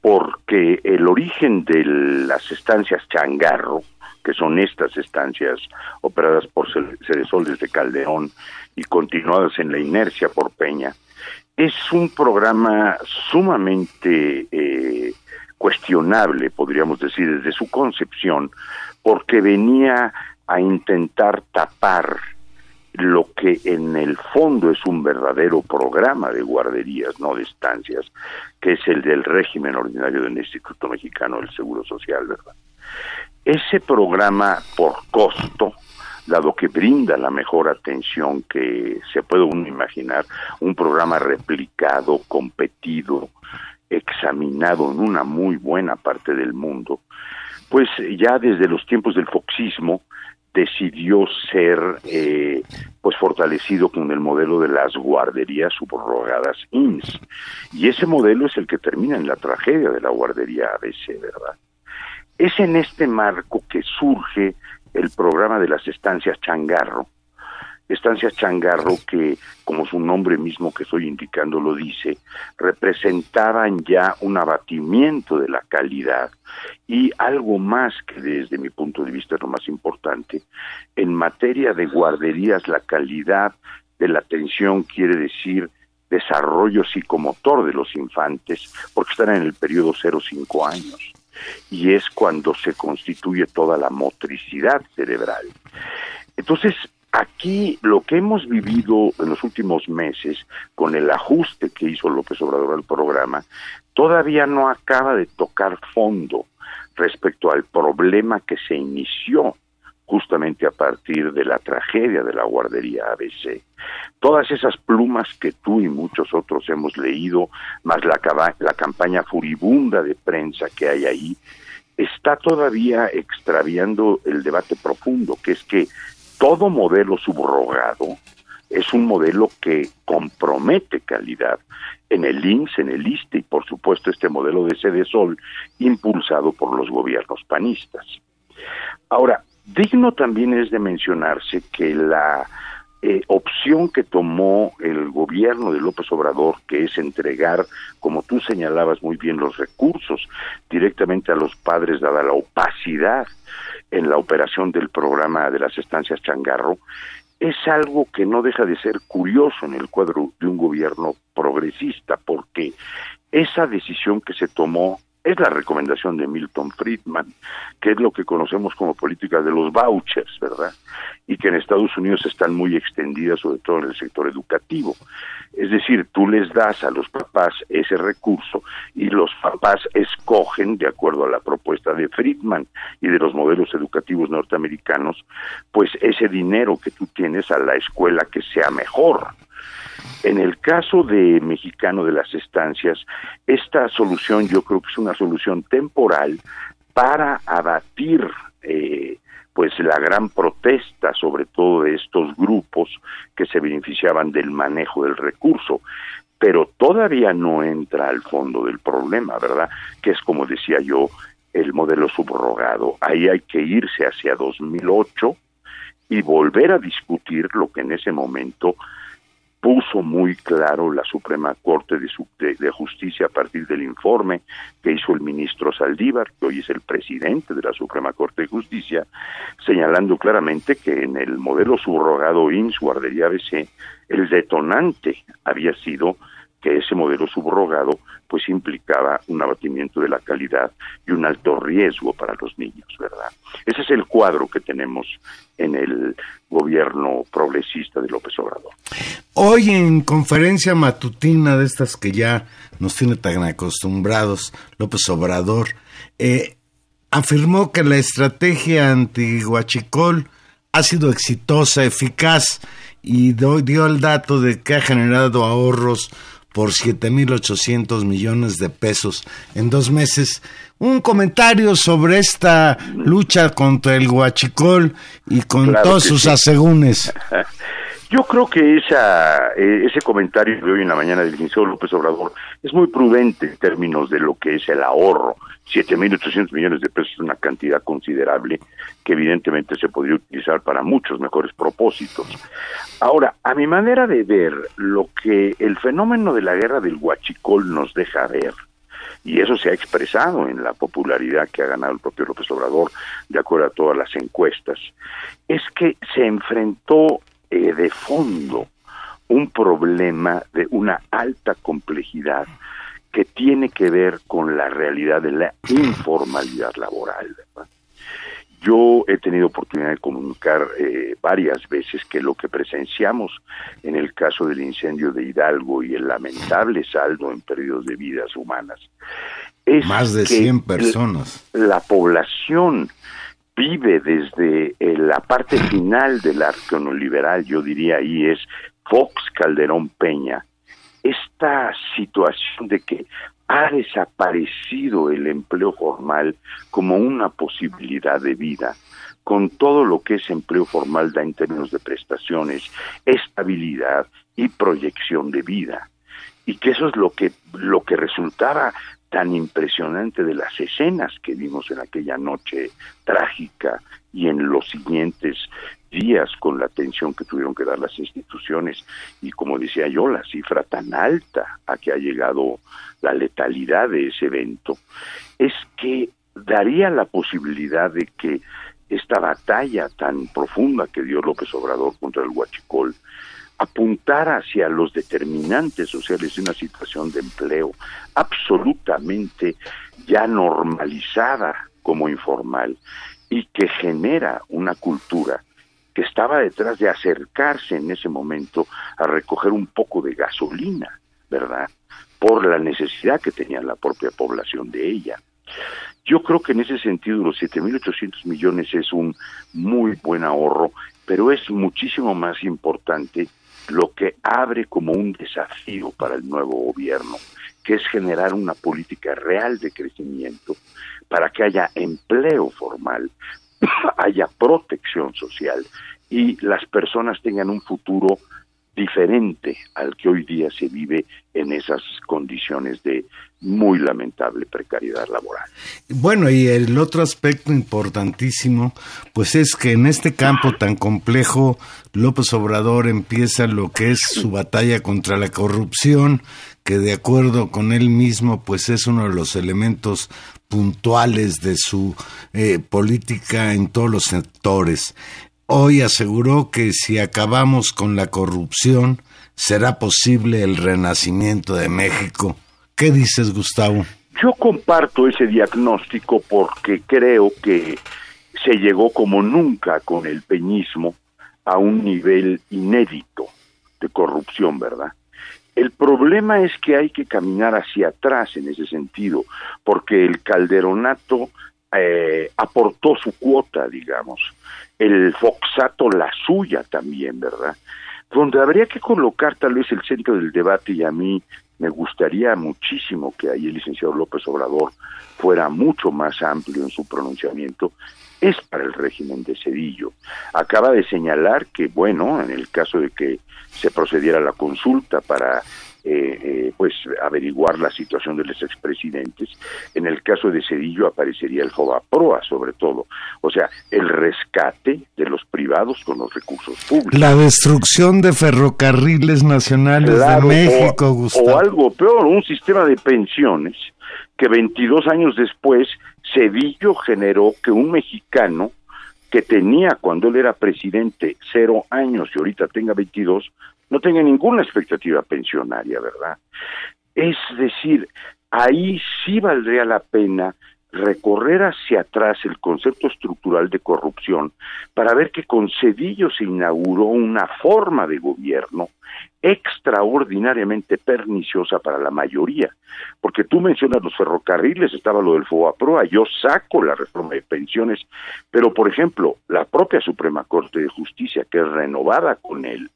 porque el origen de las estancias changarro, que son estas estancias operadas por Ceresol desde Calderón y continuadas en la inercia por Peña, es un programa sumamente eh, cuestionable, podríamos decir, desde su concepción, porque venía a intentar tapar lo que en el fondo es un verdadero programa de guarderías, no de estancias, que es el del régimen ordinario del Instituto Mexicano del Seguro Social, ¿verdad? Ese programa por costo, dado que brinda la mejor atención que se puede uno imaginar, un programa replicado, competido, examinado en una muy buena parte del mundo, pues ya desde los tiempos del foxismo decidió ser eh, pues fortalecido con el modelo de las guarderías subrogadas INS y ese modelo es el que termina en la tragedia de la guardería ABC, ¿verdad? Es en este marco que surge el programa de las estancias Changarro, estancias Changarro que, como su nombre mismo que estoy indicando lo dice, representaban ya un abatimiento de la calidad y algo más que desde mi punto de vista es lo más importante, en materia de guarderías la calidad de la atención quiere decir desarrollo psicomotor de los infantes, porque están en el periodo 0-5 años, y es cuando se constituye toda la motricidad cerebral. Entonces, Aquí lo que hemos vivido en los últimos meses con el ajuste que hizo López Obrador al programa, todavía no acaba de tocar fondo respecto al problema que se inició justamente a partir de la tragedia de la guardería ABC. Todas esas plumas que tú y muchos otros hemos leído, más la, la campaña furibunda de prensa que hay ahí, está todavía extraviando el debate profundo, que es que todo modelo subrogado es un modelo que compromete calidad en el INS, en el ISTE y por supuesto este modelo de sede sol impulsado por los gobiernos panistas. Ahora, digno también es de mencionarse que la eh, opción que tomó el gobierno de López Obrador, que es entregar, como tú señalabas muy bien, los recursos directamente a los padres, dada la opacidad en la operación del programa de las estancias Changarro, es algo que no deja de ser curioso en el cuadro de un gobierno progresista, porque esa decisión que se tomó es la recomendación de Milton Friedman, que es lo que conocemos como política de los vouchers, ¿verdad? Y que en Estados Unidos están muy extendidas, sobre todo en el sector educativo. Es decir, tú les das a los papás ese recurso y los papás escogen, de acuerdo a la propuesta de Friedman y de los modelos educativos norteamericanos, pues ese dinero que tú tienes a la escuela que sea mejor. En el caso de Mexicano de las Estancias, esta solución yo creo que es una solución temporal para abatir eh, pues la gran protesta sobre todo de estos grupos que se beneficiaban del manejo del recurso pero todavía no entra al fondo del problema, ¿verdad? Que es como decía yo, el modelo subrogado. Ahí hay que irse hacia 2008 y volver a discutir lo que en ese momento puso muy claro la Suprema Corte de, Justicia a partir del informe que hizo el ministro Saldívar, que hoy es el presidente de la Suprema Corte de Justicia, señalando claramente que en el modelo subrogado IMSS Guardería ABC, el detonante había sido que ese modelo subrogado pues implicaba un abatimiento de la calidad y un alto riesgo para los niños, ¿verdad? Ese es el cuadro que tenemos en el gobierno progresista de López Obrador. Hoy en conferencia matutina de estas que ya nos tiene tan acostumbrados López Obrador, eh, afirmó que la estrategia anti-Huachicol ha sido exitosa, eficaz y dio el dato de que ha generado ahorros por 7.800 millones de pesos en dos meses. Un comentario sobre esta lucha contra el huachicol y con todos sus asegúnes. [LAUGHS] Yo creo que esa, eh, ese comentario de hoy en la mañana del licenciado López Obrador es muy prudente en términos de lo que es el ahorro. 7.800 millones de pesos es una cantidad considerable que evidentemente se podría utilizar para muchos mejores propósitos. Ahora, a mi manera de ver, lo que el fenómeno de la guerra del huachicol nos deja ver, y eso se ha expresado en la popularidad que ha ganado el propio López Obrador, de acuerdo a todas las encuestas, es que se enfrentó eh, de fondo un problema de una alta complejidad que tiene que ver con la realidad de la informalidad laboral. Yo he tenido oportunidad de comunicar eh, varias veces que lo que presenciamos en el caso del incendio de Hidalgo y el lamentable saldo en pérdidas de vidas humanas es más de 100 personas. La población vive desde eh, la parte [LAUGHS] final del arco neoliberal, yo diría ahí es Fox Calderón Peña, esta situación de que ha desaparecido el empleo formal como una posibilidad de vida, con todo lo que ese empleo formal da en términos de prestaciones, estabilidad y proyección de vida. Y que eso es lo que, lo que resultaba tan impresionante de las escenas que vimos en aquella noche trágica y en los siguientes días con la atención que tuvieron que dar las instituciones. Y como decía yo, la cifra tan alta a que ha llegado la letalidad de ese evento, es que daría la posibilidad de que esta batalla tan profunda que dio López Obrador contra el Huachicol apuntar hacia los determinantes sociales de una situación de empleo absolutamente ya normalizada como informal y que genera una cultura que estaba detrás de acercarse en ese momento a recoger un poco de gasolina, ¿verdad? Por la necesidad que tenía la propia población de ella. Yo creo que en ese sentido los 7.800 millones es un muy buen ahorro, pero es muchísimo más importante lo que abre como un desafío para el nuevo gobierno, que es generar una política real de crecimiento para que haya empleo formal, [COUGHS] haya protección social y las personas tengan un futuro diferente al que hoy día se vive en esas condiciones de muy lamentable precariedad laboral. Bueno, y el otro aspecto importantísimo, pues es que en este campo tan complejo, López Obrador empieza lo que es su batalla contra la corrupción, que de acuerdo con él mismo, pues es uno de los elementos puntuales de su eh, política en todos los sectores. Hoy aseguró que si acabamos con la corrupción, será posible el renacimiento de México. ¿Qué dices, Gustavo? Yo comparto ese diagnóstico porque creo que se llegó como nunca con el peñismo a un nivel inédito de corrupción, ¿verdad? El problema es que hay que caminar hacia atrás en ese sentido, porque el calderonato eh, aportó su cuota, digamos, el Foxato la suya también, ¿verdad? Donde habría que colocar tal vez el centro del debate y a mí me gustaría muchísimo que ahí el licenciado López Obrador fuera mucho más amplio en su pronunciamiento, es para el régimen de Cedillo. Acaba de señalar que, bueno, en el caso de que se procediera a la consulta para eh, eh, pues averiguar la situación de los expresidentes. En el caso de Cedillo aparecería el Proa sobre todo, o sea, el rescate de los privados con los recursos públicos. La destrucción de ferrocarriles nacionales de México, o, O algo peor, un sistema de pensiones que 22 años después Cedillo generó que un mexicano que tenía cuando él era presidente cero años y ahorita tenga 22, no tenga ninguna expectativa pensionaria, ¿verdad? Es decir, ahí sí valdría la pena recorrer hacia atrás el concepto estructural de corrupción para ver que con Cedillo se inauguró una forma de gobierno extraordinariamente perniciosa para la mayoría. Porque tú mencionas los ferrocarriles, estaba lo del FOAPROA, yo saco la reforma de pensiones, pero por ejemplo, la propia Suprema Corte de Justicia, que es renovada con él,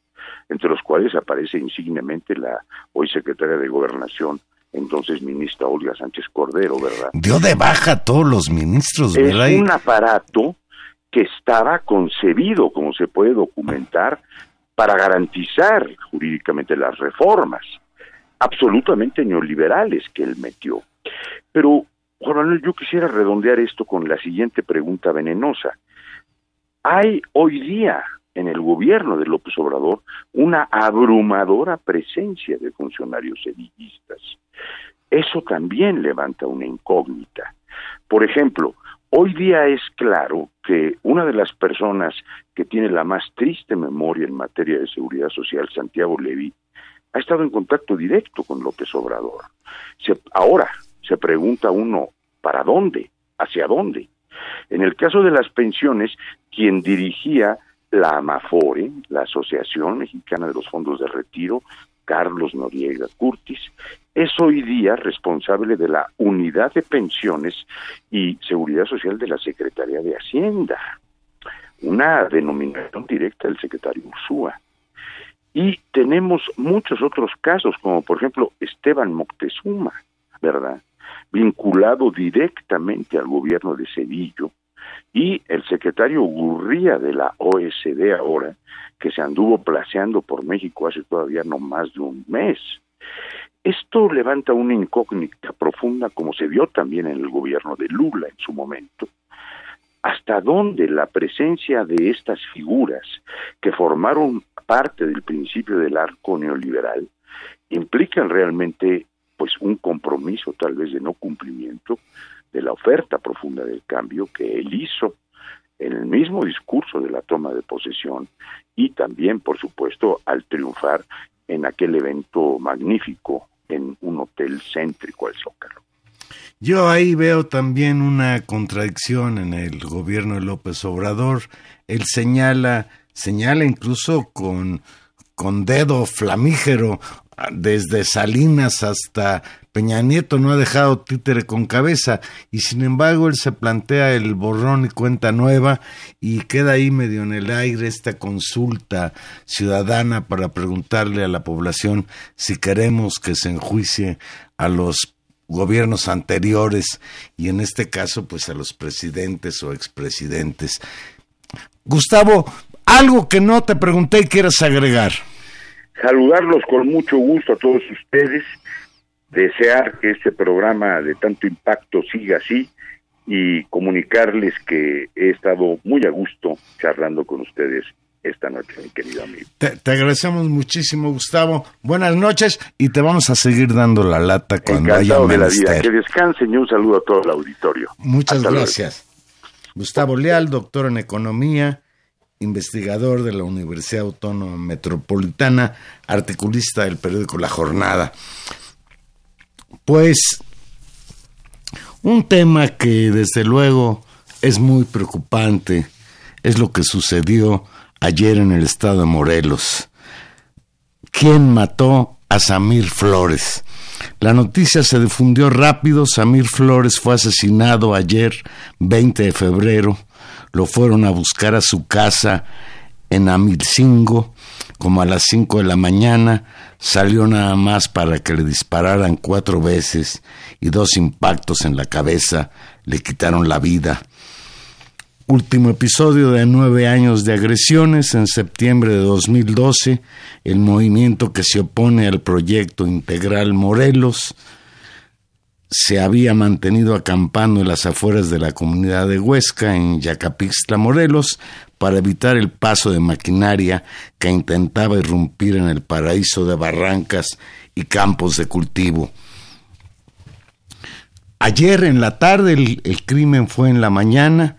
entre los cuales aparece insignemente la hoy secretaria de Gobernación, entonces ministra Olga Sánchez Cordero, ¿verdad? Dio de baja a todos los ministros, ¿verdad? Es un aparato que estaba concebido, como se puede documentar, para garantizar jurídicamente las reformas absolutamente neoliberales que él metió. Pero, Juan Manuel, yo quisiera redondear esto con la siguiente pregunta venenosa. Hay hoy día en el gobierno de López Obrador una abrumadora presencia de funcionarios sedillistas. Eso también levanta una incógnita. Por ejemplo, hoy día es claro que una de las personas que tiene la más triste memoria en materia de seguridad social, Santiago Levy, ha estado en contacto directo con López Obrador. ahora se pregunta uno, ¿para dónde? ¿Hacia dónde? En el caso de las pensiones, quien dirigía la AMAFORE, la Asociación Mexicana de los Fondos de Retiro, Carlos Noriega Curtis, es hoy día responsable de la Unidad de Pensiones y Seguridad Social de la Secretaría de Hacienda, una denominación directa del secretario Ursúa. Y tenemos muchos otros casos, como por ejemplo Esteban Moctezuma, ¿verdad? Vinculado directamente al gobierno de Cedillo, y el secretario Gurría de la OSD ahora, que se anduvo placeando por México hace todavía no más de un mes. Esto levanta una incógnita profunda, como se vio también en el gobierno de Lula en su momento. ¿Hasta dónde la presencia de estas figuras que formaron parte del principio del arco neoliberal implican realmente pues un compromiso tal vez de no cumplimiento de la oferta profunda del cambio que él hizo en el mismo discurso de la toma de posesión y también, por supuesto, al triunfar en aquel evento magnífico en un hotel céntrico al Zócalo. Yo ahí veo también una contradicción en el gobierno de López Obrador. Él señala, señala incluso con, con dedo flamígero desde Salinas hasta Peña Nieto no ha dejado títere con cabeza y sin embargo él se plantea el borrón y cuenta nueva y queda ahí medio en el aire esta consulta ciudadana para preguntarle a la población si queremos que se enjuicie a los gobiernos anteriores y en este caso pues a los presidentes o expresidentes. Gustavo, algo que no te pregunté y quieras agregar saludarlos con mucho gusto a todos ustedes, desear que este programa de tanto impacto siga así y comunicarles que he estado muy a gusto charlando con ustedes esta noche, mi querido amigo. Te, agradecemos muchísimo, Gustavo. Buenas noches y te vamos a seguir dando la lata cuando haya de la vida. Que descansen y un saludo a todo el auditorio. Muchas gracias. Gustavo Leal, doctor en Economía, investigador de la Universidad Autónoma Metropolitana, articulista del periódico La Jornada. Pues Un tema que desde luego es muy preocupante es lo que sucedió ayer en el estado de Morelos. ¿Quién mató a Samir Flores? La noticia se difundió rápido. Samir Flores fue asesinado ayer, 20 de febrero. Lo fueron a buscar a su casa en Amilcingo, como a las 5 de la mañana. Salió nada más para que le dispararan cuatro veces y dos impactos en la cabeza le quitaron la vida. Último episodio de nueve años de agresiones. En septiembre de 2012, el movimiento que se opone al proyecto integral Morelos se había mantenido acampando en las afueras de la comunidad de Huesca, en Yacapixtla, Morelos, para evitar el paso de maquinaria que intentaba irrumpir en el paraíso de barrancas y campos de cultivo. Ayer en la tarde el, el crimen fue en la mañana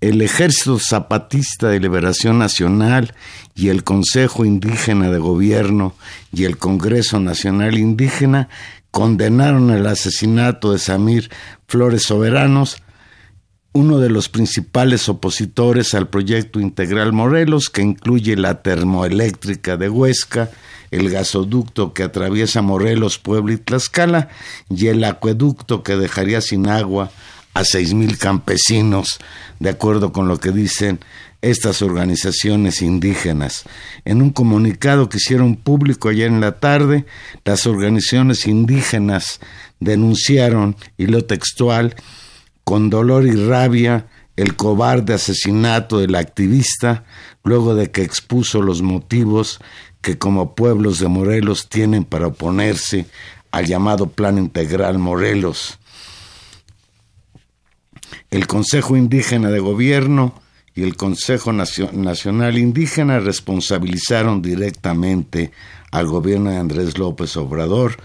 el Ejército Zapatista de Liberación Nacional y el Consejo Indígena de Gobierno y el Congreso Nacional Indígena condenaron el asesinato de Samir Flores Soberanos, uno de los principales opositores al proyecto integral Morelos, que incluye la termoeléctrica de Huesca, el gasoducto que atraviesa Morelos, Puebla y Tlaxcala, y el acueducto que dejaría sin agua a seis mil campesinos, de acuerdo con lo que dicen estas organizaciones indígenas. En un comunicado que hicieron público ayer en la tarde, las organizaciones indígenas denunciaron, y lo textual, con dolor y rabia, el cobarde asesinato del activista, luego de que expuso los motivos que como pueblos de Morelos tienen para oponerse al llamado Plan Integral Morelos el Consejo Indígena de Gobierno y el Consejo Nacional Indígena responsabilizaron directamente al gobierno de Andrés López Obrador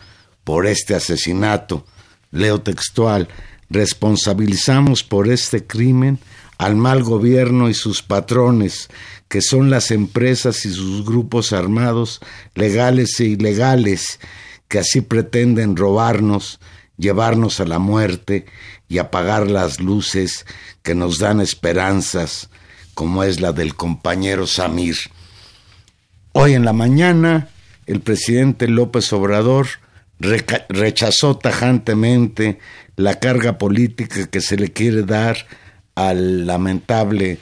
por este asesinato. Leo textual, responsabilizamos por este crimen al mal gobierno y sus patrones, que son las empresas y sus grupos armados, legales e ilegales, que así pretenden robarnos, llevarnos a la muerte y apagar las luces que nos dan esperanzas, como es la del compañero Samir. Hoy en la mañana, el presidente López Obrador rechazó tajantemente la carga política que se le quiere dar al lamentable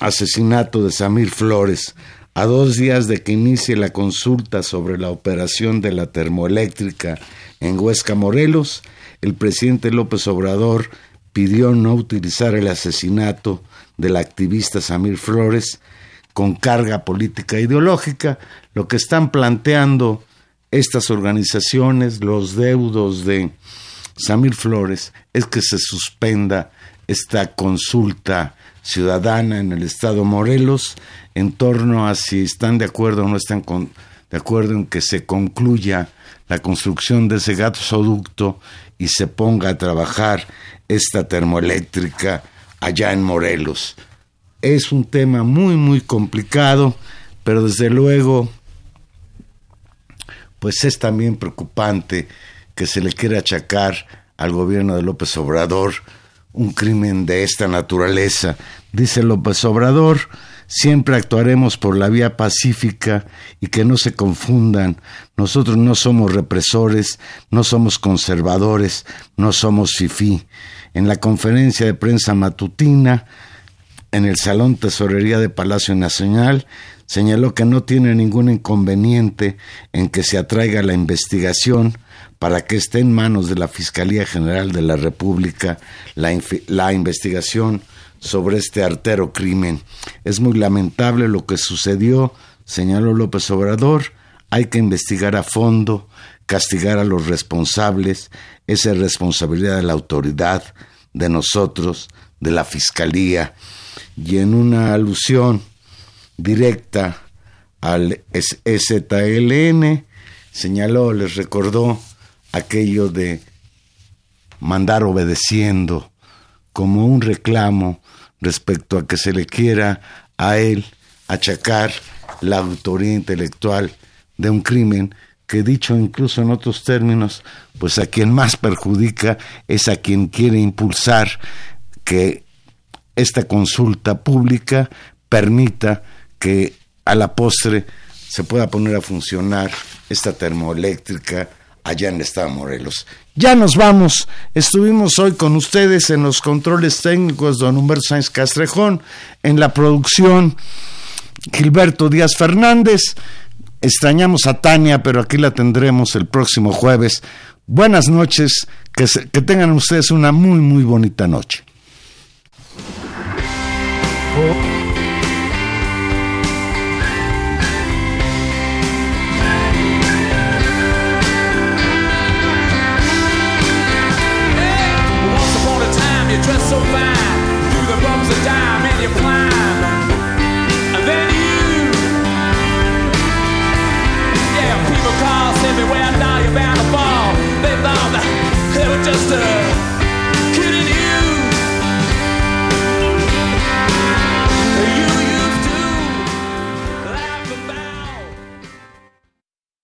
asesinato de Samir Flores, a dos días de que inicie la consulta sobre la operación de la termoeléctrica en Huesca, Morelos, el presidente López Obrador pidió no utilizar el asesinato del activista Samir Flores con carga política ideológica, lo que están planteando estas organizaciones, los deudos de Samir Flores, es que se suspenda esta consulta ciudadana en el estado Morelos en torno a si están de acuerdo o no están de acuerdo en que se concluya la construcción de ese gasoducto y se ponga a trabajar esta termoeléctrica allá en Morelos. Es un tema muy, muy complicado, pero desde luego, pues es también preocupante que se le quiera achacar al gobierno de López Obrador un crimen de esta naturaleza. Dice López Obrador, siempre actuaremos por la vía pacífica y que no se confundan. Nosotros no somos represores, no somos conservadores, no somos fifí. En la conferencia de prensa matutina, en el Salón Tesorería de Palacio Nacional, señaló que no tiene ningún inconveniente en que se atraiga la investigación para que esté en manos de la Fiscalía General de la República la, la investigación sobre este artero crimen. Es muy lamentable lo que sucedió, señaló López Obrador. Hay que investigar a fondo, castigar a los responsables. Esa es responsabilidad de la autoridad, de nosotros, de la Fiscalía. Y en una alusión directa al STLN, señaló, les recordó aquello de mandar obedeciendo como un reclamo respecto a que se le quiera a él achacar la autoría intelectual de un crimen que dicho incluso en otros términos, pues a quien más perjudica es a quien quiere impulsar que esta consulta pública permita que a la postre se pueda poner a funcionar esta termoeléctrica allá en el estado de Morelos. Ya nos vamos. Estuvimos hoy con ustedes en los controles técnicos, don Humberto Sáenz Castrejón, en la producción Gilberto Díaz Fernández. Extrañamos a Tania, pero aquí la tendremos el próximo jueves. Buenas noches, que, tengan ustedes una muy, muy bonita noche. Once